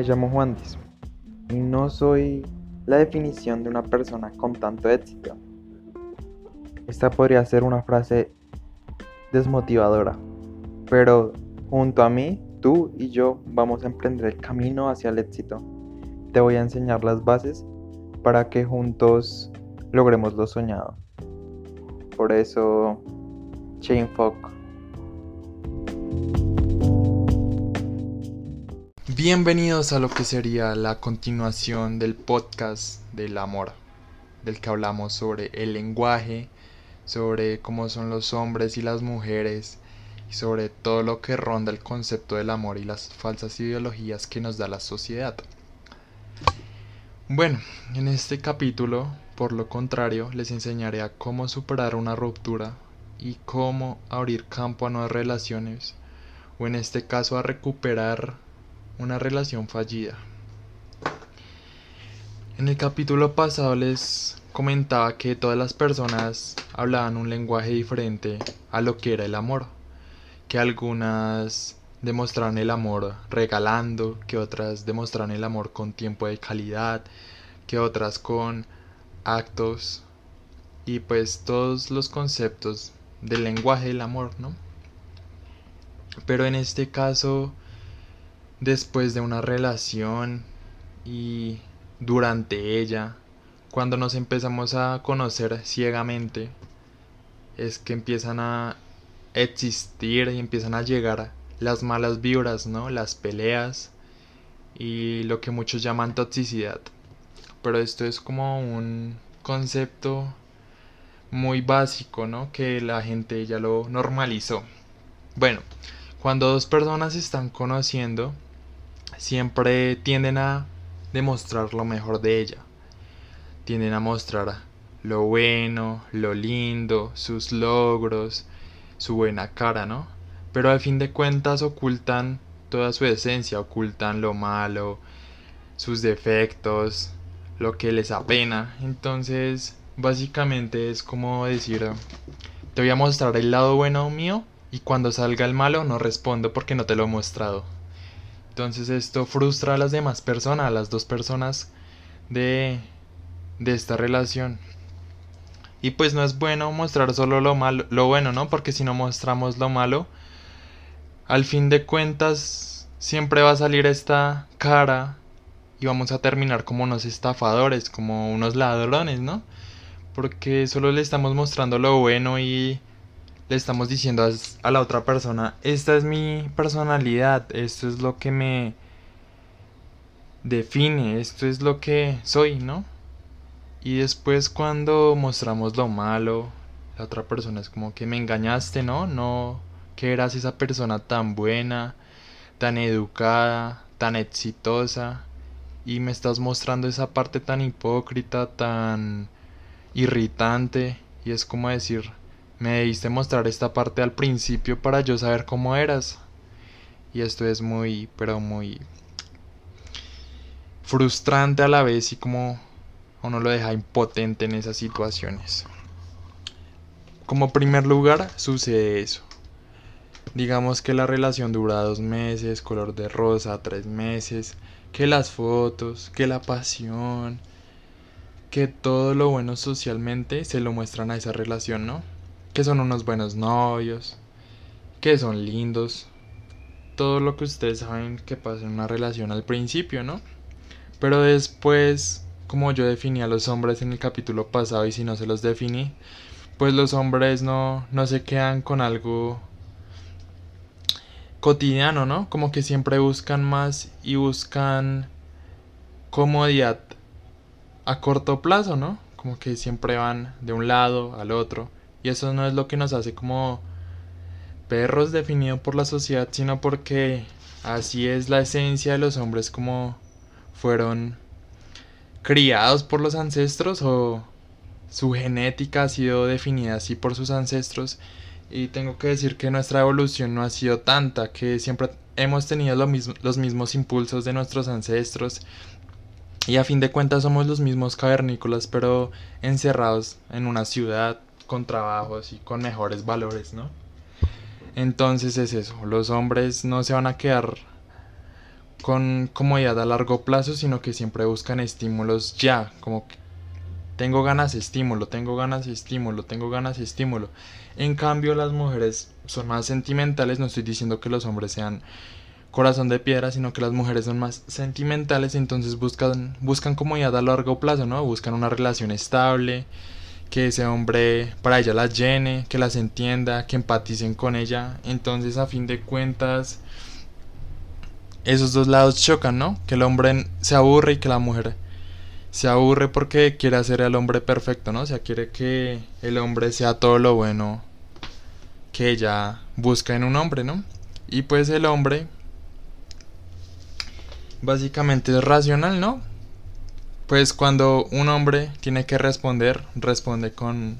Me llamo Juan Diz y no soy la definición de una persona con tanto éxito. Esta podría ser una frase desmotivadora, pero junto a mí, tú y yo vamos a emprender el camino hacia el éxito. Te voy a enseñar las bases para que juntos logremos lo soñado. Por eso, Chain Bienvenidos a lo que sería la continuación del podcast del amor, del que hablamos sobre el lenguaje, sobre cómo son los hombres y las mujeres, y sobre todo lo que ronda el concepto del amor y las falsas ideologías que nos da la sociedad. Bueno, en este capítulo, por lo contrario, les enseñaré a cómo superar una ruptura y cómo abrir campo a nuevas relaciones, o en este caso a recuperar una relación fallida. En el capítulo pasado les comentaba que todas las personas hablaban un lenguaje diferente a lo que era el amor, que algunas demostraron el amor regalando, que otras demostraron el amor con tiempo de calidad, que otras con actos y pues todos los conceptos del lenguaje del amor, ¿no? Pero en este caso después de una relación y durante ella, cuando nos empezamos a conocer ciegamente, es que empiezan a existir y empiezan a llegar las malas vibras, ¿no? Las peleas y lo que muchos llaman toxicidad. Pero esto es como un concepto muy básico, ¿no? Que la gente ya lo normalizó. Bueno, cuando dos personas se están conociendo, siempre tienden a demostrar lo mejor de ella. Tienden a mostrar lo bueno, lo lindo, sus logros, su buena cara, ¿no? Pero al fin de cuentas ocultan toda su esencia, ocultan lo malo, sus defectos, lo que les apena. Entonces, básicamente es como decir, te voy a mostrar el lado bueno mío y cuando salga el malo no respondo porque no te lo he mostrado. Entonces esto frustra a las demás personas, a las dos personas de, de esta relación. Y pues no es bueno mostrar solo lo malo, lo bueno, ¿no? Porque si no mostramos lo malo, al fin de cuentas siempre va a salir esta cara y vamos a terminar como unos estafadores, como unos ladrones, ¿no? Porque solo le estamos mostrando lo bueno y le estamos diciendo a, la otra persona, esta es mi personalidad, esto es lo que me define, esto es lo que soy, ¿no? Y después cuando mostramos lo malo, la otra persona es como que me engañaste, ¿no? No que eras esa persona tan buena, tan educada, tan exitosa y me estás mostrando esa parte tan hipócrita, tan irritante y es como decir, me debiste mostrar esta parte al principio para yo saber cómo eras. Y esto es muy, pero muy frustrante a la vez y como uno lo deja impotente en esas situaciones. Como primer lugar sucede eso. Digamos que la relación dura dos meses, color de rosa, tres meses, que las fotos, que la pasión, que todo lo bueno socialmente se lo muestran a esa relación, ¿no? Que son unos buenos novios, que son lindos, todo lo que ustedes saben que pasa en una relación al principio, ¿no? Pero después, como yo definí a los hombres en el capítulo pasado y si no se los definí, pues los hombres no, no se quedan con algo cotidiano, ¿no? Como que siempre buscan más y buscan comodidad a corto plazo, ¿no? Como que siempre van de un lado al otro y eso no es lo que nos hace como perros definidos por la sociedad, sino porque así es la esencia de los hombres como fueron criados por los ancestros o su genética ha sido definida así por sus ancestros. Y tengo que decir que nuestra evolución no ha sido tanta, que siempre hemos tenido los mismos impulsos de nuestros ancestros. Y a fin de cuentas somos los mismos cavernícolas pero encerrados en una ciudad con trabajos y con mejores valores, ¿no? Entonces es eso, los hombres no se van a quedar con comodidad a largo plazo, sino que siempre buscan estímulos ya, como tengo ganas estímulo, tengo ganas estímulo, tengo ganas estímulo. En cambio, las mujeres son más sentimentales, no estoy diciendo que los hombres sean corazón de piedra, sino que las mujeres son más sentimentales, entonces buscan, buscan comodidad a largo plazo, ¿no? Buscan una relación estable, que ese hombre para ella las llene, que las entienda, que empaticen con ella. Entonces, a fin de cuentas, esos dos lados chocan, ¿no? Que el hombre se aburre y que la mujer se aburre porque quiere hacer al hombre perfecto, ¿no? O sea, quiere que el hombre sea todo lo bueno que ella busca en un hombre, ¿no? Y pues el hombre básicamente es racional, ¿no? Pues cuando un hombre tiene que responder, responde con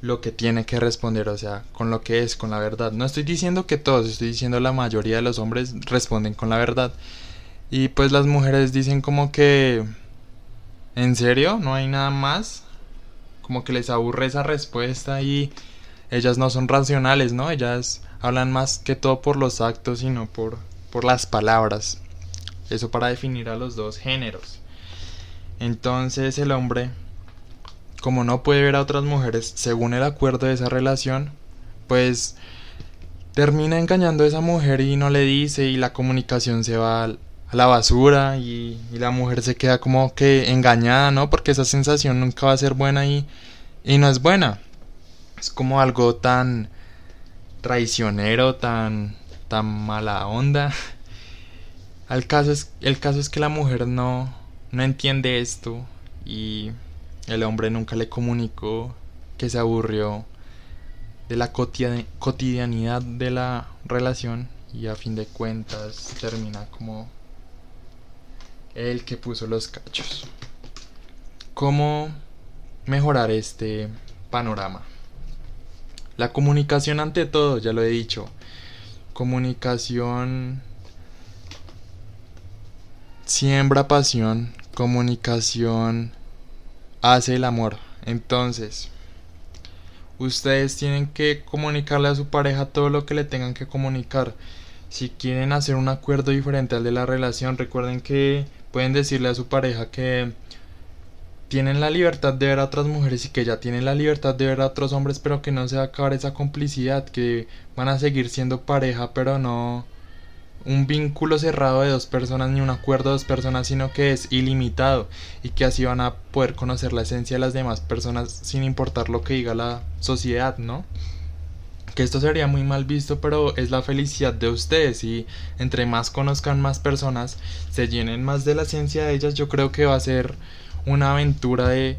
lo que tiene que responder, o sea, con lo que es, con la verdad. No estoy diciendo que todos, estoy diciendo la mayoría de los hombres responden con la verdad. Y pues las mujeres dicen como que... ¿En serio? ¿No hay nada más? Como que les aburre esa respuesta y ellas no son racionales, ¿no? Ellas hablan más que todo por los actos y no por, por las palabras. Eso para definir a los dos géneros. Entonces el hombre, como no puede ver a otras mujeres según el acuerdo de esa relación, pues termina engañando a esa mujer y no le dice y la comunicación se va a la basura y, la mujer se queda como que engañada, ¿no? Porque esa sensación nunca va a ser buena y, y no es buena. Es como algo tan traicionero, tan, tan mala onda. El caso, es, el caso es que la mujer no, no entiende esto y el hombre nunca le comunicó que se aburrió de la cotidianidad de la relación y a fin de cuentas termina como el que puso los cachos. ¿Cómo mejorar este panorama? La comunicación ante todo, ya lo he dicho. Comunicación siembra pasión, comunicación hace el amor. Entonces, ustedes tienen que comunicarle a su pareja todo lo que le tengan que comunicar. Si quieren hacer un acuerdo diferente al de la relación, recuerden que pueden decirle a su pareja que tienen la libertad de ver a otras mujeres y que ya tienen la libertad de ver a otros hombres, pero que no se va a acabar esa complicidad, que van a seguir siendo pareja, pero no un vínculo cerrado de dos personas ni un acuerdo de dos personas, sino que es ilimitado y que así van a poder conocer la esencia de las demás personas sin importar lo que diga la sociedad, ¿no? Que esto sería muy mal visto, pero es la felicidad de ustedes y entre más conozcan más personas, se llenen más de la esencia de ellas, yo creo que va a ser una aventura de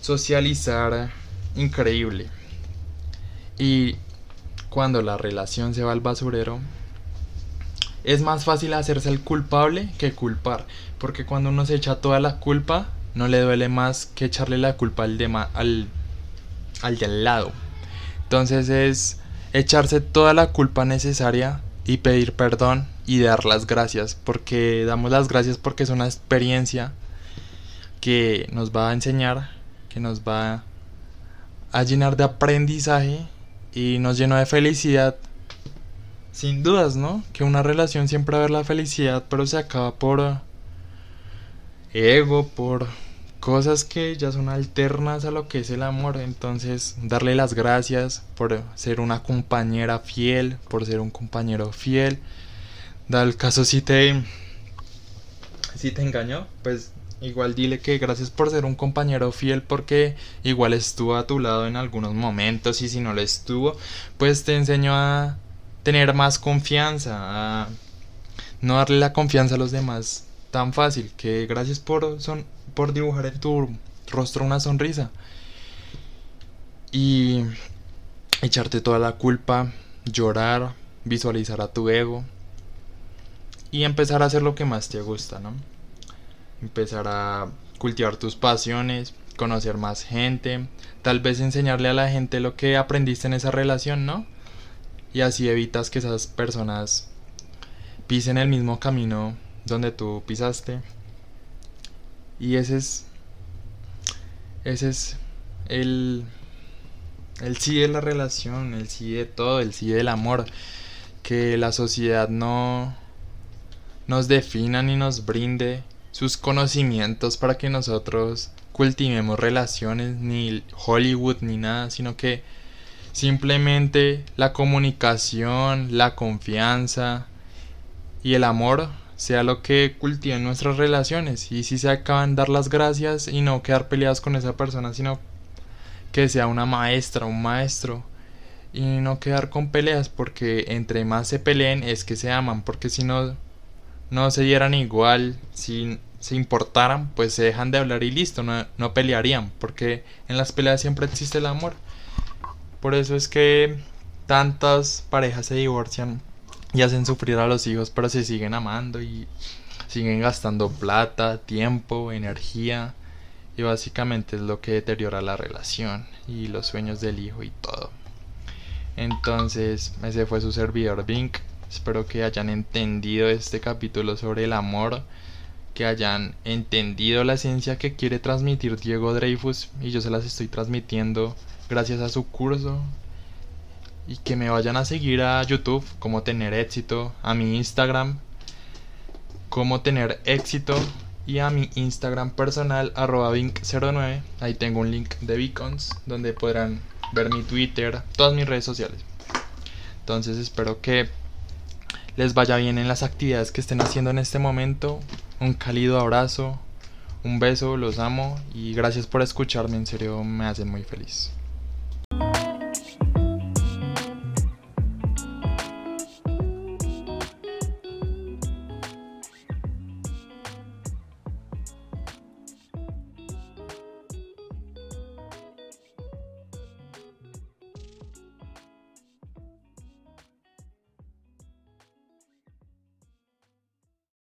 socializar increíble. Y cuando la relación se va al basurero, es más fácil hacerse el culpable que culpar, porque cuando uno se echa toda la culpa, no le duele más que echarle la culpa al de, al, al de lado. Entonces es echarse toda la culpa necesaria y pedir perdón y dar las gracias, porque damos las gracias porque es una experiencia que nos va a enseñar, que nos va a llenar de aprendizaje y nos llenó de felicidad sin dudas, ¿no? Que una relación siempre va a haber la felicidad, pero se acaba por uh, ego, por cosas que ya son alternas a lo que es el amor. Entonces, darle las gracias por ser una compañera fiel, por ser un compañero fiel. Da el caso si te si te engañó, pues igual dile que gracias por ser un compañero fiel porque igual estuvo a tu lado en algunos momentos y si no lo estuvo, pues te enseñó a tener más confianza, no darle la confianza a los demás tan fácil, que gracias por, son, por dibujar en tu rostro una sonrisa y echarte toda la culpa, llorar, visualizar a tu ego y empezar a hacer lo que más te gusta, ¿no? Empezar a cultivar tus pasiones, conocer más gente, tal vez enseñarle a la gente lo que aprendiste en esa relación, ¿no? Y así evitas que esas personas pisen el mismo camino donde tú pisaste. Y ese es ese es el el sí de la relación, el sí de todo, el sí del amor, que la sociedad no nos defina ni nos brinde sus conocimientos para que nosotros cultivemos relaciones, ni Hollywood ni nada, sino que simplemente la comunicación, la confianza y el amor sea lo que cultiven nuestras relaciones. Y si se acaban dar las gracias y no quedar peleados con esa persona, sino que sea una maestra, un maestro y no quedar con peleas porque entre más se peleen es que se aman porque si no no se dieran igual si se importaran pues se dejan de hablar y listo no, no pelearían porque en las peleas siempre existe el amor por eso es que tantas parejas se divorcian y hacen sufrir a los hijos pero se siguen amando y siguen gastando plata tiempo energía y básicamente es lo que deteriora la relación y los sueños del hijo y todo entonces, ese fue su servidor Bink. Espero que hayan entendido este capítulo sobre el amor, que hayan entendido la esencia que quiere transmitir Diego Dreyfus y yo se las estoy transmitiendo gracias a su curso. Y que me vayan a seguir a YouTube, cómo tener éxito, a mi Instagram, cómo tener éxito y a mi Instagram personal arroba 09 Ahí tengo un link de Beacons donde podrán ver mi Twitter, todas mis redes sociales. Entonces espero que les vaya bien en las actividades que estén haciendo en este momento. Un cálido abrazo, un beso, los amo y gracias por escucharme, en serio me hacen muy feliz.